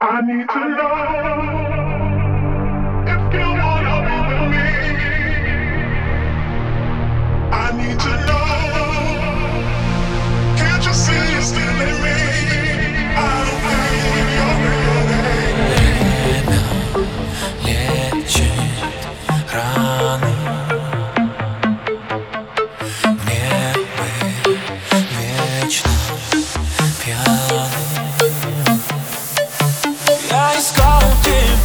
I need to know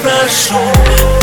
abraço.